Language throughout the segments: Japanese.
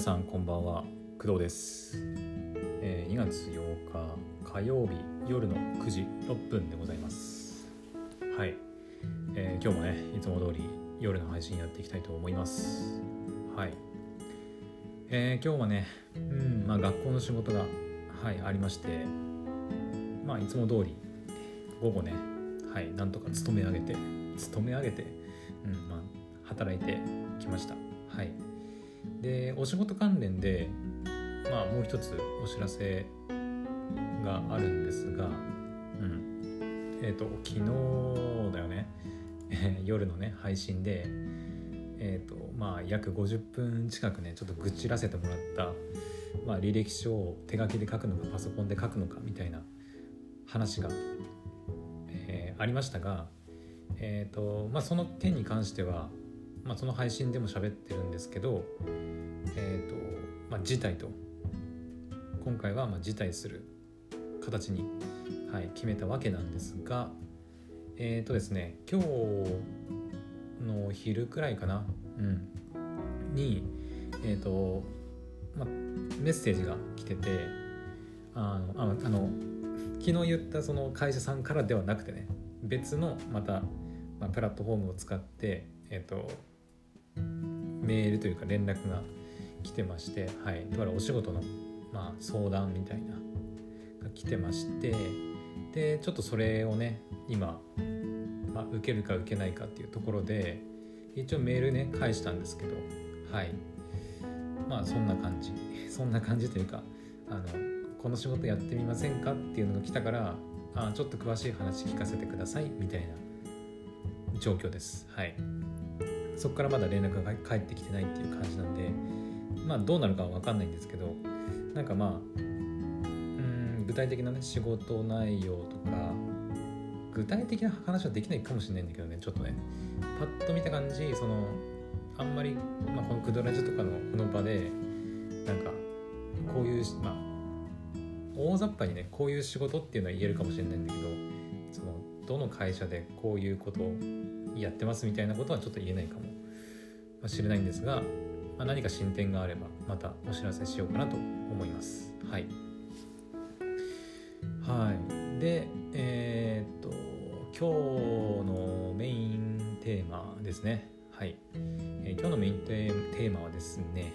皆さんこんばんは。工藤です、えー2月8日火曜日夜の9時6分でございます。はい、えー今日もねいつも通り夜の配信やっていきたいと思います。はい。えー今日はねうんまあ学校の仕事がはいありましてまあいつも通り午後ねはいなんとか勤め上げて勤め上げてうんまあ働いてきました。はい。でお仕事関連でまあもう一つお知らせがあるんですがうん。えっ、と昨日だよね。え ー夜のね配信でえっ、とまあ約50分近くねちょっと愚痴らせてもらった、まあ、履歴書を手書きで書くのかパソコンで書くのかみたいな話が、えーありましたがえっ、とまあその件に関してはまあ、その配信でも喋ってるんですけど、えーとまあ、辞退と。今回はまあ辞退する形に、はい、決めたわけなんですがえっ、とですね今日の昼くらいかな、うん、にえっ、と、まあ、メッセージが来ててあのああの昨日言ったその会社さんからではなくてね別のまた、まあ、プラットフォームを使ってえっ、とメールというか連絡が来てまして、はい、だからお仕事の、まあ、相談みたいなが来てましてでちょっとそれをね今、まあ、受けるか受けないかっていうところで一応メールね返したんですけどはい。まあそんな感じ。そんな感じというかあのこの仕事やってみませんかっていうのが来たからあちょっと詳しい話聞かせてくださいみたいな状況です。はい。そこからまだ連絡が返ってきてないっていう感じなんでまあどうなるかは分かんないんですけどなんかまあうん具体的なね仕事内容とか具体的な話はできないかもしれないんだけどねちょっとね。パッと見た感じそのあんまり、まあ、このクドラジとかのこの場でなんかこういうまあ大雑把にねこういう仕事っていうのは言えるかもしれないんだけどそのどの会社でこういうことをやってますみたいなことはちょっと言えないかも。しれないんですが、まあ、何か進展があればまたお知らせしようかなと思います。はい。はい。でえーっと今日のメインテーマですね。はい、えー今日のメインテーマはですね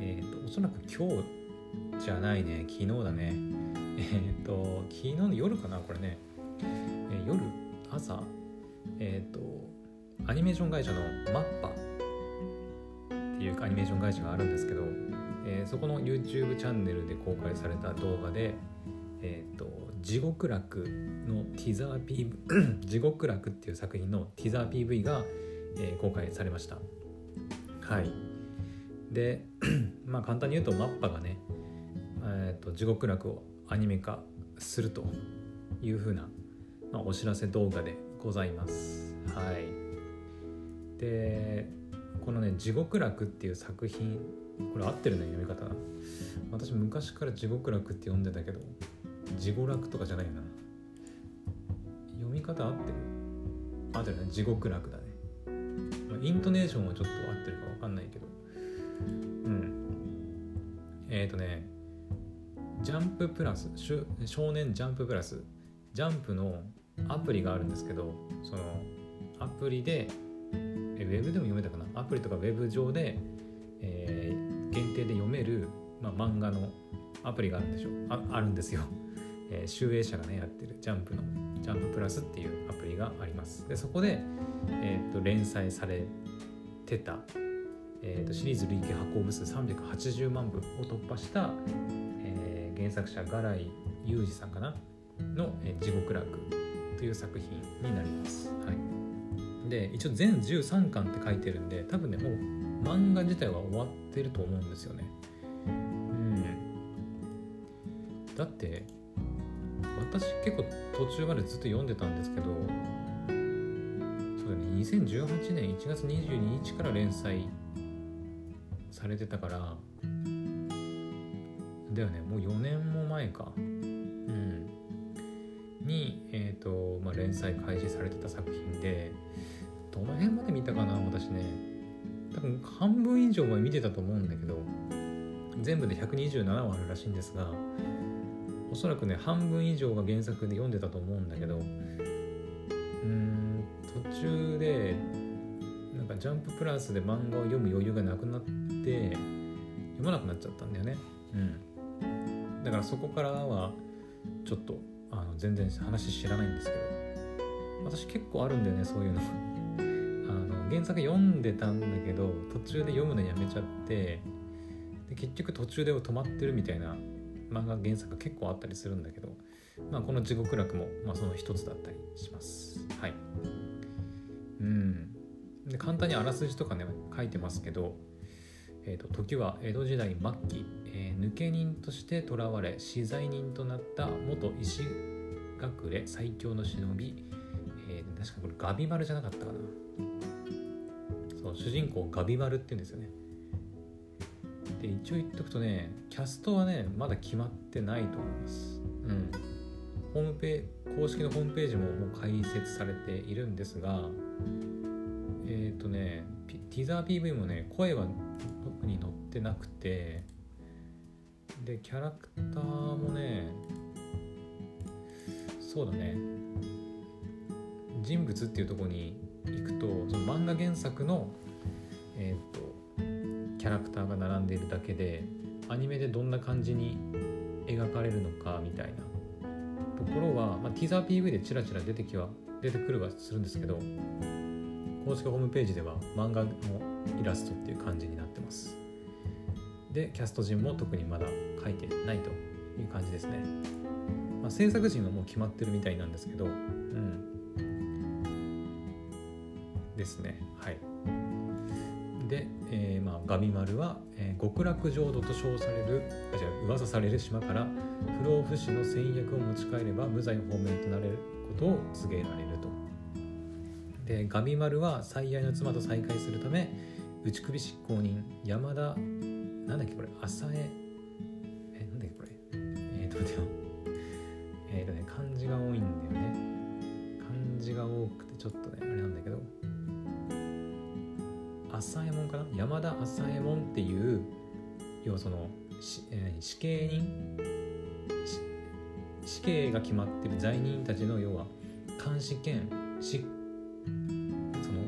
えーっとおそらく今日じゃないね。昨日だね。えっと昨日の夜かなこれね、え夜朝。えっ、とアニメーション会社のマッパっていうアニメーション会社があるんですけど、えーそこの YouTube チャンネルで公開された動画で「えっ、と地獄楽」のティザー PV 地獄楽っていう作品のティザー PV が、えー公開されましたはいで まあ簡単に言うとマッパがね、えー、と地獄楽をアニメ化するというふうな、まあ、お知らせ動画でございます。はい。で、このね、地獄楽っていう作品、これ合ってるね、読み方。私昔から地獄楽って読んでたけど、地獄楽とかじゃないよな。読み方合ってる？合ってるね、地獄楽だね。まイントネーションはちょっと合ってるかわかんないけど。うん。えっ、ー、とね、ジャンププラス、少年ジャンププラス、ジャンプのアプリがあるんですけどそのアプリでウェブでも読めたかな？アプリとかウェブ上で、えー限定で読める、まあ、漫画のアプリがあるんでしょ？ああるんですよ、えー、集英社がねやってる。ジャンプの。ジャンププラスっていうアプリがあります。でそこで、えー、と連載されてた、えー、とシリーズ累計発行部数380万部を突破した、えー原作者柄井裕二さんかな？の「えー地獄楽」という作品になります。で一応全13巻って書いてるんで多分ねもう漫画自体は終わってると思うんですよね。うん、だって私結構途中までずっと読んでたんですけどそうだね2018年1月22日から連載されてたからだよねもう4年も前か。うんに、えーとまあ、連載開始されてた作品でどの辺まで見たかな私ね。多分半分以上は見てたと思うんだけど全部で127話あるらしいんですがおそらくね半分以上が原作で読んでたと思うんだけどうん途中でなんかジャンププラスで漫画を読む余裕がなくなって読まなくなっちゃったんだよね。うん。だからそこからはちょっとあの全然話知らないんですけど私結構あるんだよねそういうの。原作読んでたんだけど途中で読むのやめちゃってで結局途中で止まってるみたいな漫画原作が結構あったりするんだけど、まあ、この「地獄楽も」まあ、その一つだったりします。はい。うん。で簡単にあらすじとかね書いてますけど、えーと、時は江戸時代末期、えー、抜け人として囚われ死罪人となった元石隠れ最強の忍び、えー、確かこれガビマルじゃなかったかな。そう主人公ガビマルって言うんですよね。で一応言っとくとねキャストはねまだ決まってないと思います。うん。ホームペ公式のホームページももう開設されているんですがえっ、ー、とねティザー PV もね声は特に載ってなくてでキャラクターもねそうだね。人物っていうとこに行くとその漫画原作のえっ、ー、とキャラクターが並んでいるだけでアニメでどんな感じに描かれるのかみたいな。ところは、まあ、ティザー PV でチラチラ出てきは出てくるはするんですけど公式ホームページでは漫画のイラストっていう感じになってます。でキャスト陣も特にまだ書いてないという感じですね、まあ、制作陣はもう決まってるみたいなんですけどうん。ですね。はい。で、えー、まあ、ガミ丸は、えー、極楽浄土と称されるあじゃ噂される島から不老不死の戦略を持ち帰れば無罪放免となれることを告げられると。でガミ丸は最愛の妻と再会するため内首執行人山田なんだっけこれ浅江えなんだっけこれえっ、ー、と待ってよ。えっ、とね漢字が多いんだよね。漢字が多くてちょっとねあれなんだけど。朝右衛門かな？山田朝右衛門っていう要はその、えー、死刑人？死刑が決まってる罪人たちの要は監視権執その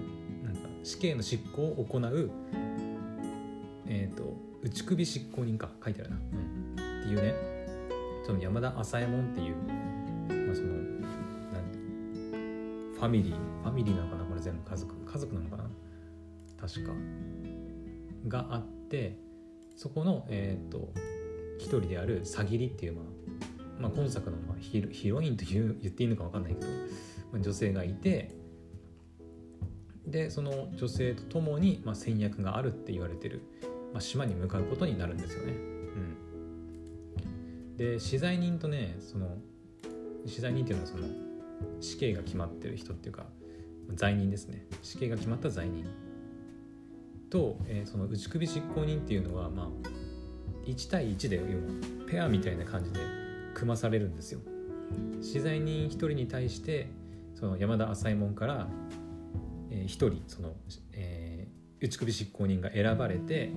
なんか死刑の執行を行うえっ、ー、と内首執行人か書いてあるな、うん、っていうね。その山田朝右衛門っていう、まあ、そのファミリー。ファミリーなのかな？これ全部。家族。家族なのかな？確かがあってそこのえ、ー、と一人であるさぎりっていう、まあ、まあ今作のまあヒヒロインという言っていいのか分かんないけど、まあ、女性がいてでその女性と共に、まあ、戦略があるって言われてる、まあ、島に向かうことになるんですよね。うん、で資材人とねその資材人っていうのはその死刑が決まってる人っていうか罪人ですね。死刑が決まった罪人。と、えー、その内首執行人っていうのはまあ1対1で要はペアみたいな感じで組まされるんですよ。資材人1人に対してその山田朝右衛門から、えー、1人その、えー、内首執行人が選ばれて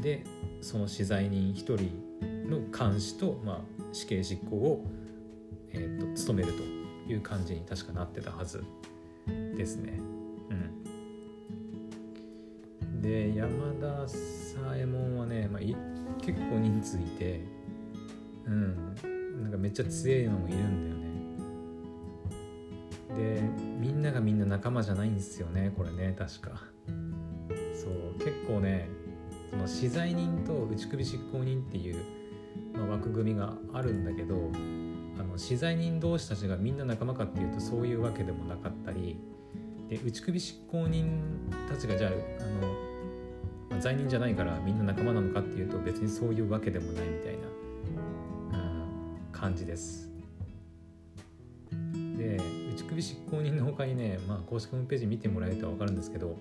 でその資材人1人の監視と、まあ、死刑執行を、えーと務めるという感じに確かなってたはずですね。うんで山田左衛門はね、まあ、結構人数いてうんなんかめっちゃ強いのもいるんだよね。でみんながみんな仲間じゃないんですよねこれね確か。そう結構ねその資材人と内首執行人っていう、まあ、枠組みがあるんだけどあの資材人同士たちがみんな仲間かっていうとそういうわけでもなかったりで内首執行人たちがじゃああの、罪人じゃないからみんな仲間なのかっていうと別にそういうわけでもないみたいな、うん、感じです。で内首執行人の他にね、まあ、公式ホームページ見てもらえると分かるんですけど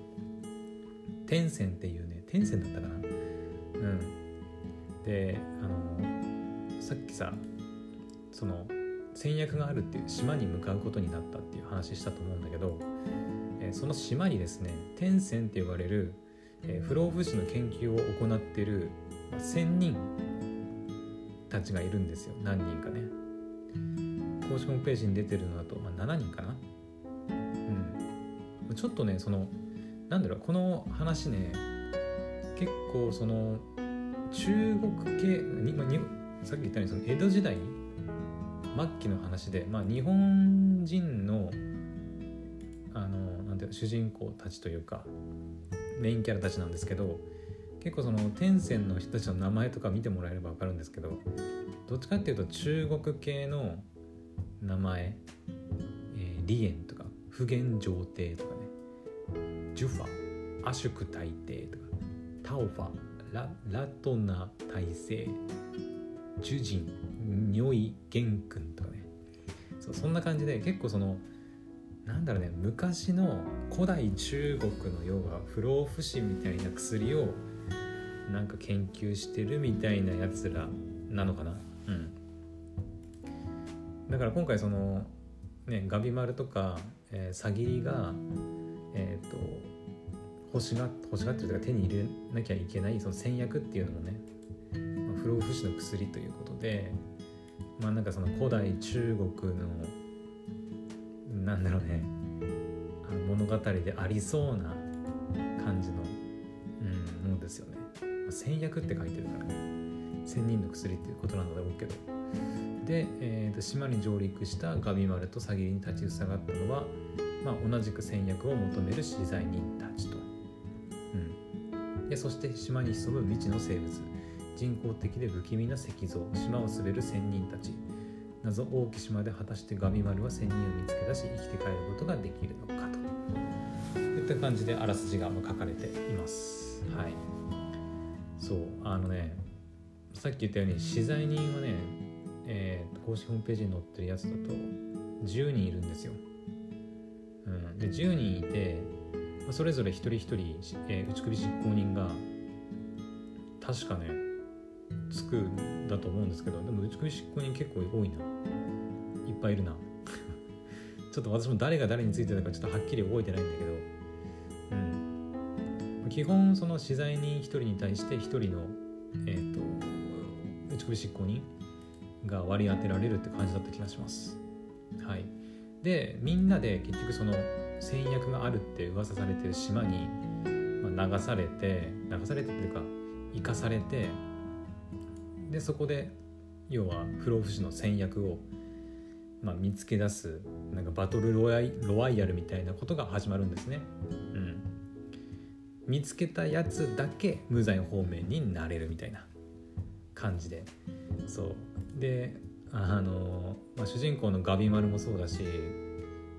天線っていうね天線だったかなうんであのさっきさその戦略があるっていう島に向かうことになったっていう話したと思うんだけど、えその島にですね天線って呼ばれるえー、不老不死の研究を行っている1,000人たちがいるんですよ。何人かね。公式ホームページに出てるのだと、まあ、7人かな。うん。ちょっとねそのなんだろうこの話ね結構その中国系に、まあ、にさっき言ったようにその江戸時代末期の話で、まあ、日本人のあのなんていう主人公たちというかメインキャラたちなんですけど結構その天線の人たちの名前とか見てもらえれば分かるんですけどどっちかっていうと中国系の名前、えー、リエンとか普賢上帝とかねジュファアシュク大帝とかタオファララトナ大帝ジュジンニョイゲン君とかね。そうそんな感じで結構そのなんだろうね昔の古代中国の要は不老不死みたいな薬をなんか研究してるみたいなやつらなのかな？うん。だから今回そのねガビマルとか、えー、サギリがえっ、ー、と欲しが欲しがってるとか手に入れなきゃいけないその戦略っていうのもね、まあ、不老不死の薬ということでまあなんかその古代中国のなんだろうね。あの物語でありそうな感じの、うん、ものですよね。戦略って書いてるからね。千人の薬っていうことなんだろうけど。で、えーと、島に上陸したガビマルとサギリに立ちふさがったのは、まあ、同じく戦略を求める資材人たちと、うん、でそして島に潜む未知の生物。人工的で不気味な石像。島を滑る仙人たち。謎大き島で果たしてガビマルは仙人を見つけ出し生きて帰ることができるのかと。いった感じであらすじが書かれています。はい。そうあのねさっき言ったように資材人はね、えー、公式ホームページに載ってるやつだと10人いるんですよ、うん、で10人いてそれぞれ一人一人、えー、打首執行人が確かねつくんだと思うんですけどでも打首執行人結構多いな。いっぱいいるな。ちょっと私も誰が誰についてたかちょっとはっきり覚えてないんだけど。うん。基本その資材人1人に対して1人の、えーと、打ち首執行人が割り当てられるって感じだった気がします。はい、でみんなで結局その戦略があるって噂されてる島に、まあ、流されて流されてっていうか生かされてでそこで要は不老不死の戦略を、まあ、見つけ出すなんかバトルロワイヤルみたいなことが始まるんですね。うん。見つけたやつだけ無罪方面になれるみたいな感じで。そう。であの、まあ、主人公のガビマルもそうだし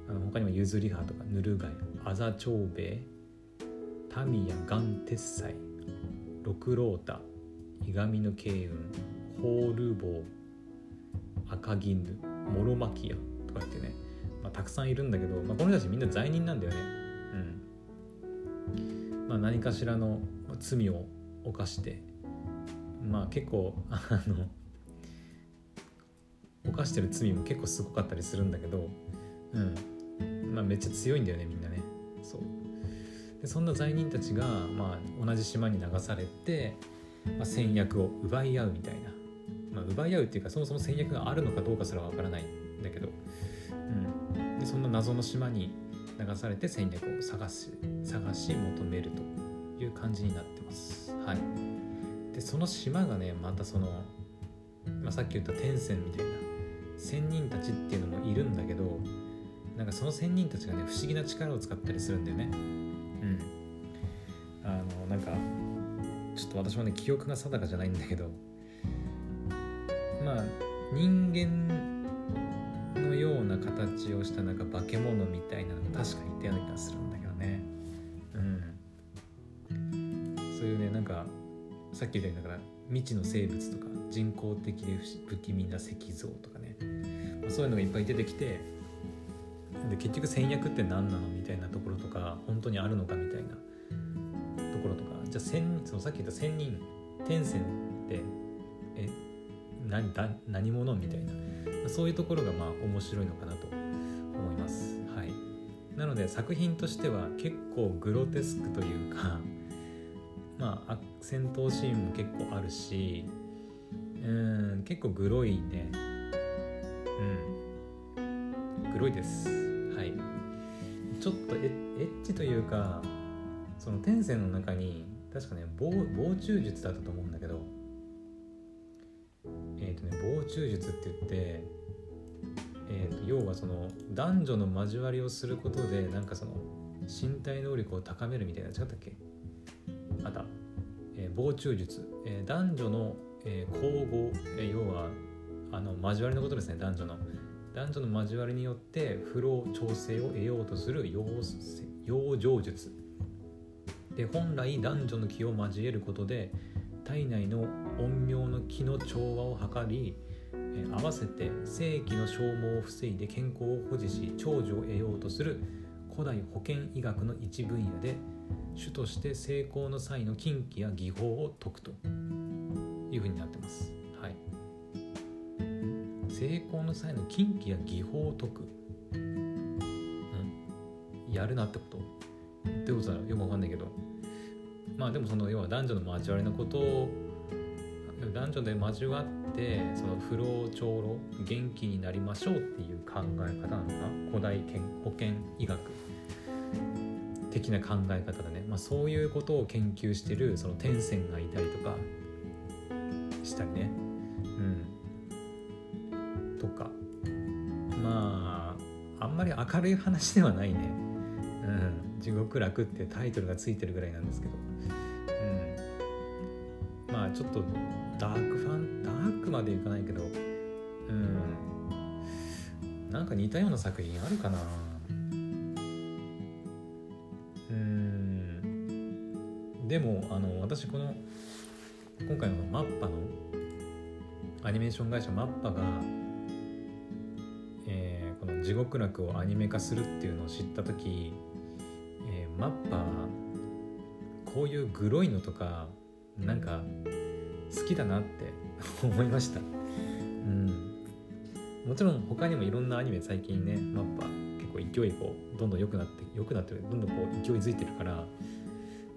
あの他にもユズリハとかヌルガイアザチョウベイタミヤガンテッサイロクロータイガミの慶雲ホールボウ赤銀ヌモロマキアとかってね、まあ、たくさんいるんだけど、まあ、この人たちみんな罪人なんだよね。うん。まあ、何かしらの罪を犯してまあ結構あの犯してる罪も結構すごかったりするんだけど、うん。まあ、めっちゃ強いんだよねみんなね。そう。でそんな罪人たちが、まあ、同じ島に流されて、まあ、戦略を奪い合うみたいな、まあ、奪い合うっていうかそもそも戦略があるのかどうかすらわからないんだけど、うん、でそんな謎の島に流されて戦略を探し探し求めるという感じになってます。はい、でその島がねまたその、まあ、さっき言った天線みたいな仙人たちっていうのもいるんだけどなんかその仙人たちがね不思議な力を使ったりするんだよね。うん。あのなんかちょっと私もね記憶が定かじゃないんだけど。まあ人間のような形をしたなんか化け物みたいなのが確かにいたような気がするんだけどね。うん。そういうねなんかさっき言ったようにだから未知の生物とか人工的で不気味な石像とかね、まあ、そういうのがいっぱい出てきてで結局戦略って何なのみたいなところとか本当にあるのかみたいな。じゃあ千そのさっき言った千人天線ってえ何だ何者？みたいな。そういうところがまあ面白いのかなと思います。はい、なので作品としては結構グロテスクというか まあ戦闘シーンも結構あるしうん結構グロいね。うん。グロいです。はい。ちょっとエッチというかその天線の中に確かね防虫術だったと思うんだけどえっ、ー、とね防虫術って言ってえーと、要はその男女の交わりをすることでなんかその身体能力を高めるみたいな違ったっけ？あった、えー、防虫術、えー、男女の、えー、交互、えー、要はあの交わりのことですね男女の。男女の交わりによって不老調整を得ようとする養生術。で本来男女の気を交えることで体内の陰陽の気の調和を図り合わせて正規の消耗を防いで健康を保持し長寿を得ようとする古代保健医学の一分野で主として成功の際の禁忌や技法を解くというふうになってます。はい、成功の際の禁忌や技法を解く、うん、やるなってこと。ってことはよくわかんないけど。まあでもその要は男女の交わりのことを男女で交わってその不老長老元気になりましょうっていう考え方なのか？古代保健医学的な考え方だね、まあ、そういうことを研究してるその天線がいたりとかしたりね。うん。とか。まああんまり明るい話ではないね。地獄楽ってタイトルがついてるぐらいなんですけど。うん。まあちょっとダークファンダークまでいかないけど。うん。なんか似たような作品あるかな。うん。でもあの私この今回のマッパのアニメーション会社マッパが、えー、この「地獄楽」をアニメ化するっていうのを知った時、マッパこういうグロいのとかなんか好きだなって 思いました。うん。もちろん他にもいろんなアニメ最近ねマッパ結構勢いこうどんどん良くなって良くなってどんどんこう勢いづいてるから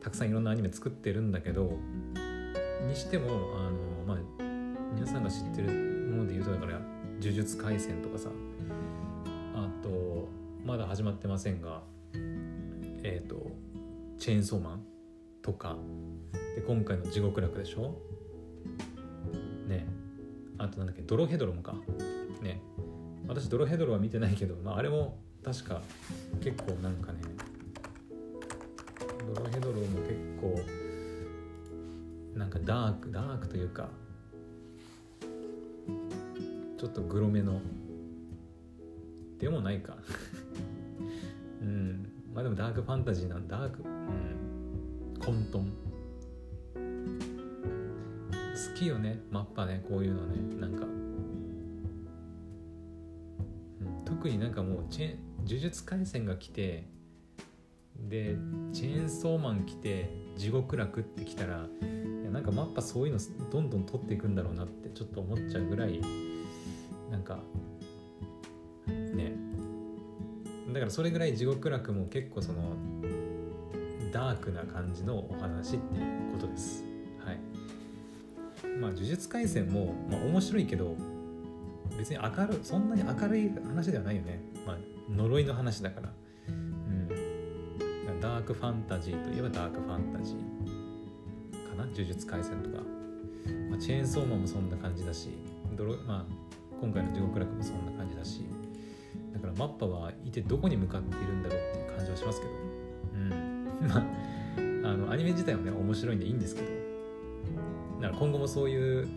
たくさんいろんなアニメ作ってるんだけどにしてもあのまあ皆さんが知ってるもので言うとだから「呪術廻戦」とかさあとまだ始まってませんがえっ、ー、と「チェーンソーマン」とか。で今回の「地獄楽」でしょ？ね。あとなんだっけ？ドロヘドロもか。ね。私ドロヘドロは見てないけど、まあ、あれも確か結構なんかね。ドロヘドロも結構なんかダークダークというかちょっとグロめの。でもないか。まあでもダークファンタジーなんダーク。うん。混沌。好きよね。マッパね。こういうのね。なんか、うん、特になんかもうチェ呪術廻戦が来てでチェーンソーマン来て地獄楽って来たらいやなんかマッパそういうのどんどん取っていくんだろうなってちょっと思っちゃうぐらいなんかね。だからそれぐらい地獄楽も結構そのダークな感じのお話っていうことです。まあ、呪術廻戦も、まあ、面白いけど別に明るそんなに明るい話ではないよね、まあ、呪いの話だから、うん、ダークファンタジーといえばダークファンタジーかな？呪術廻戦とか、まあ、チェーンソーマンもそんな感じだしまあ、今回の地獄楽もそんな感じだしマッパはいてどこに向かっているんだろうっていう感じはしますけど。うん。まああのアニメ自体はね面白いんでいいんですけど。だから今後もそういう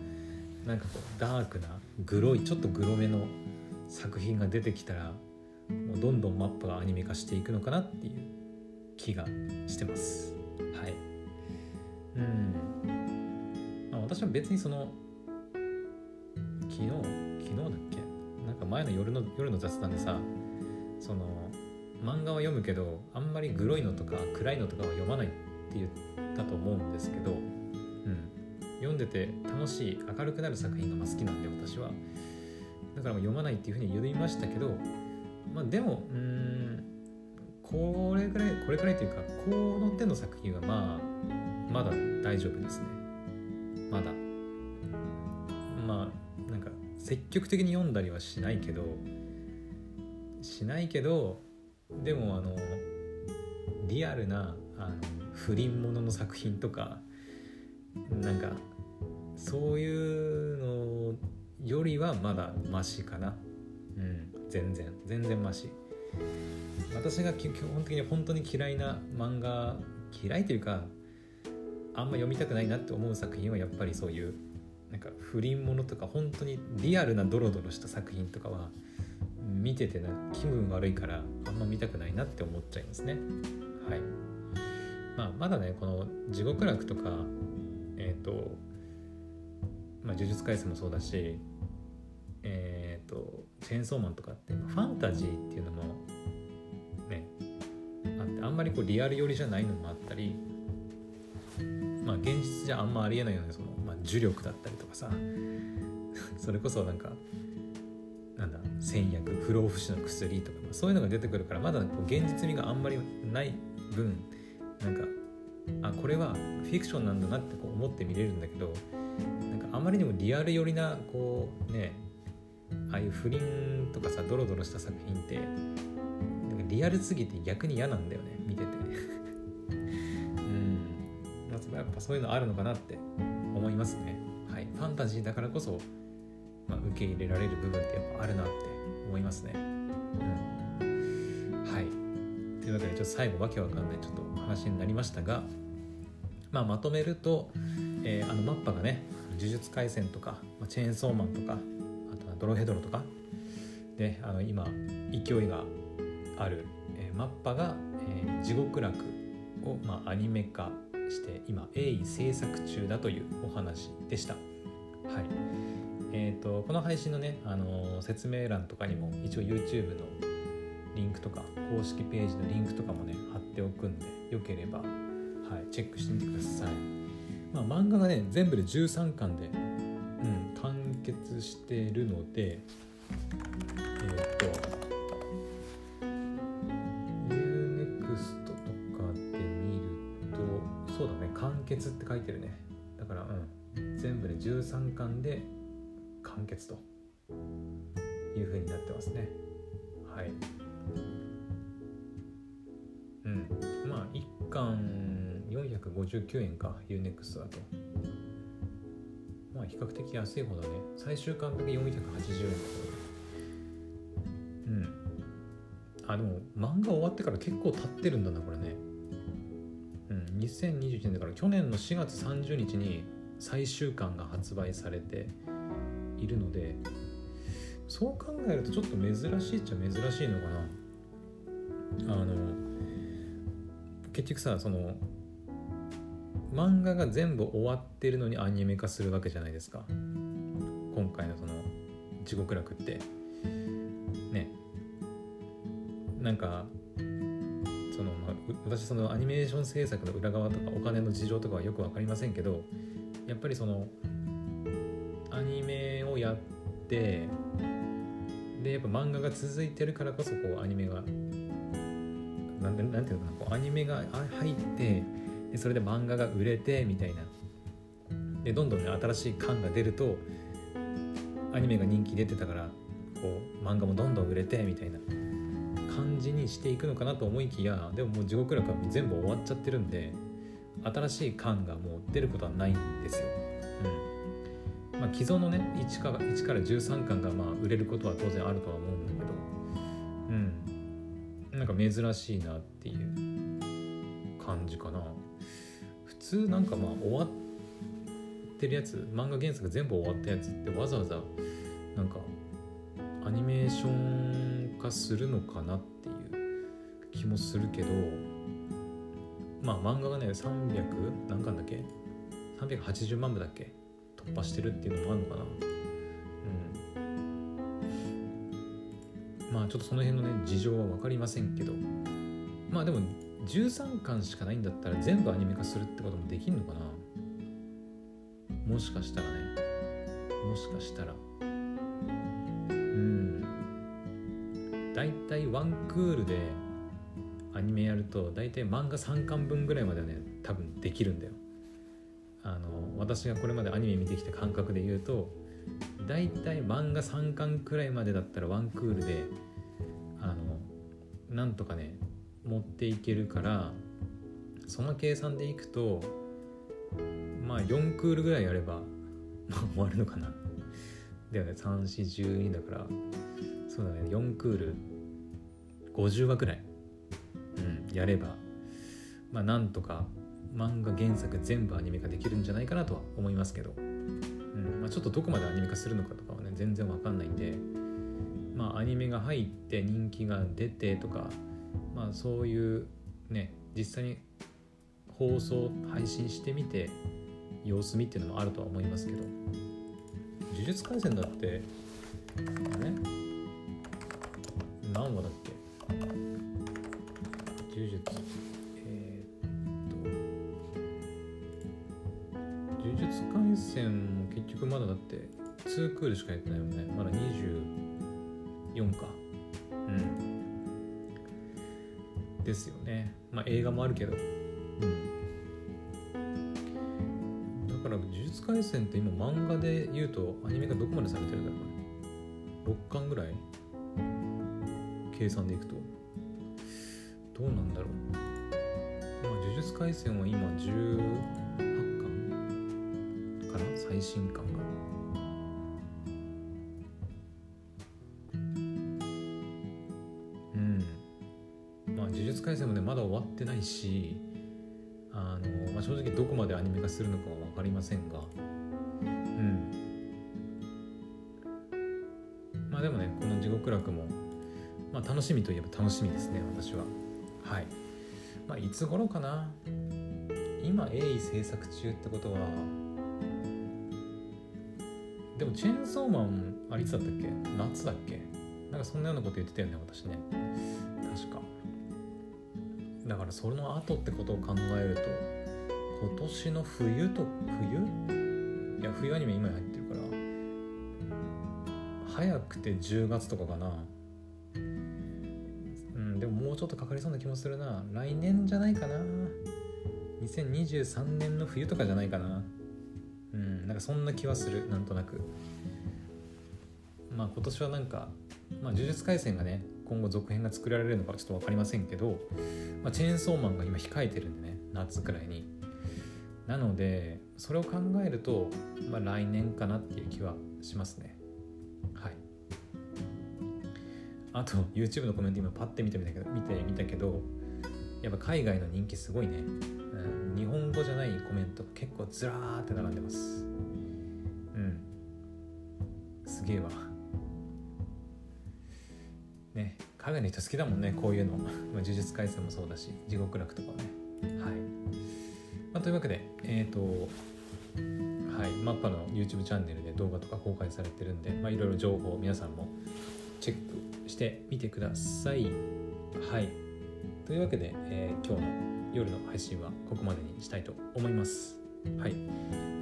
なんかこうダークなグロいちょっとグロめの作品が出てきたらもうどんどんマップがアニメ化していくのかなっていう気がしてます。はい。うん、まあ、私は別にその昨日昨日だっけ？前の夜の夜の雑談でさその漫画は読むけどあんまりグロいのとか暗いのとかは読まないって言ったと思うんですけどうん。読んでて楽しい明るくなる作品が好きなんで私は。だから読まないっていうふうに言いましたけどまあでもうんこれぐらいこれくらいというかこの手の作品はまあまだ大丈夫ですね。まだ。まあ積極的に読んだりはしないけどしないけどでもあのリアルなあの不倫ものの作品とかなんかそういうのよりはまだマシかな。うん全然。全然マシ。私が基本的に本当に嫌いな漫画嫌いというかあんま読みたくないなって思う作品はやっぱりそういうなんか不倫ものとか本当にリアルなドロドロした作品とかは見ててな気分悪いからあんま見たくないなって思っちゃいますね。はい。まあまだねこの地獄楽とかえっ、ー、とまあ呪術廻戦もそうだしえっ、ー、とチェーンソーマンとかってファンタジーっていうのもねあってあんまりこうリアル寄りじゃないのもあったりまあ現実じゃあんまありえないようなその、呪力だったりとかさ それこそなんかなんだ戦薬不老不死の薬とか、そういうのが出てくるからまだ現実味があんまりない分なんかあこれはフィクションなんだなってこう思って見れるんだけどなんかあまりにもリアル寄りなこうねああいう不倫とかさドロドロした作品ってなんかリアルすぎて逆に嫌なんだよね見てて。うん。やっぱそういうのあるのかなって思いますね。はい。ファンタジーだからこそまあ、受け入れられる部分ってやっぱあるなって思いますね。うん、はい。というわけでちょっと最後わけわかんないちょっと話になりましたが、まあ、まとめると、えー、あのマッパがね呪術廻戦とか、まあ、チェーンソーマンとかあとはドロヘドロとかであの今勢いがある、えー、マッパが、えー、地獄楽を、まあ、アニメ化して今鋭意制作中だというお話でした。はいえーと、この配信のね、あのー、説明欄とかにも一応 YouTube のリンクとか公式ページのリンクとかもね貼っておくんでよければ、はい、チェックしてみてください、まあ、漫画がね全部で13巻で、うん、完結してるのでえっ、ー、とって書いてるね。だからうん。全部で13巻で完結と。いうふうになってますね。はい。うん。まあ1巻459円か UNEXT だと。まあ比較的安い方だね。最終巻だけ480円だけどうん。あでも漫画終わってから結構経ってるんだなこれね。2021年だから去年の4月30日に最終巻が発売されているのでそう考えるとちょっと珍しいっちゃ珍しいのかな。あの結局さその漫画が全部終わってるのにアニメ化するわけじゃないですか。今回のその「地獄楽」って。ね。なんか、私そのアニメーション制作の裏側とかお金の事情とかはよく分かりませんけどやっぱりそのアニメをやってでやっぱ漫画が続いてるからこそこうアニメがなんてなんていうのかなこうアニメが入ってでそれで漫画が売れてみたいな。でどんどんね新しい巻が出るとアニメが人気出てたからこう漫画もどんどん売れてみたいな。感じにしていくのかなと思いきやでももう地獄楽は全部終わっちゃってるんで新しい巻がもう出ることはないんですよ。うん。まあ、既存のね 1, か1から13巻がまあ売れることは当然あるとは思うんだけど。うん。なんか珍しいなっていう感じかな。普通なんかまあ終わってるやつ漫画原作全部終わったやつってわざわざなんかアニメーション化するのかなっていう気もするけどまあ漫画がね300何巻だっけ？380万部だっけ？突破してるっていうのもあるのかな。うん。まあちょっとその辺のね事情は分かりませんけど。まあでも13巻しかないんだったら全部アニメ化するってこともできんのかな？もしかしたらね。もしかしたら。たいワンクールでアニメやると大体漫画3巻分ぐらいまではね多分できるんだよ。あの私がこれまでアニメ見てきた感覚で言うとだいたい漫画3巻くらいまでだったらワンクールであのなんとかね持っていけるからその計算でいくとまあ4クールぐらいやれば、まあ、終わるのかな。だよね。3412だから。そうだね。4クール50話くらい、うん、やればまあなんとか漫画原作全部アニメ化できるんじゃないかなとは思いますけど、うんまあ、ちょっとどこまでアニメ化するのかとかはね全然わかんないんで。まあアニメが入って人気が出てとかまあそういうね実際に放送配信してみて様子見っていうのもあるとは思いますけど。呪術廻戦だってあれ？何話だっけ？呪術えー、っと呪術廻戦も結局まだだって2クールしかやってないよね。まだ24か。うん。ですよね。まあ映画もあるけど。うん。だから呪術廻戦って今漫画で言うとアニメがどこまでされてるんだろう6巻ぐらい。計算でいくと。どうなんだろう。まあ呪術廻戦は今18巻かな。最新巻がうん。まあ呪術廻戦もねまだ終わってないしあの、まあ、正直どこまでアニメ化するのかは分かりませんが。うん。まあでもねこの地獄楽も、まあ、楽しみといえば楽しみですね私は。はい。まあいつ頃かな？今鋭意制作中ってことはでもチェーンソーマンありつだったっけ？夏だっけ？なんかそんなようなこと言ってたよね私ね。確か。だからその後ってことを考えると今年の冬と冬？いや冬アニメ今入ってるから早くて10月とかかな。ちょっとかかりそうな気もするな。来年じゃないかな。2023年の冬とかじゃないかな。うんなんかそんな気はする。なんとなく。まあ今年はなんかまあ呪術廻戦がね今後続編が作られるのかちょっと分かりませんけど、まあ、チェーンソーマンが今控えてるんでね夏くらいに。なのでそれを考えると、まあ、来年かなっていう気はしますね。はい。あと YouTube のコメント今パッて見てみたけど見てみたけどやっぱ海外の人気すごいね、うん、日本語じゃないコメント結構ずらーって並んでます。うん。すげえわ。ね海外の人好きだもんねこういうの。まあ呪術廻戦もそうだし地獄楽とかね。はい、まあ、というわけでえっ、ー、とはい。マッパの YouTube チャンネルで動画とか公開されてるんで、まあ、いろいろ情報皆さんもしてみてください。はい。というわけで、えー、今日の夜の配信はここまでにしたいと思います。はい、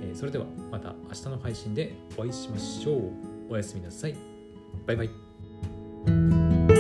えー、それではまた明日の配信でお会いしましょう。おやすみなさい。バイバイ。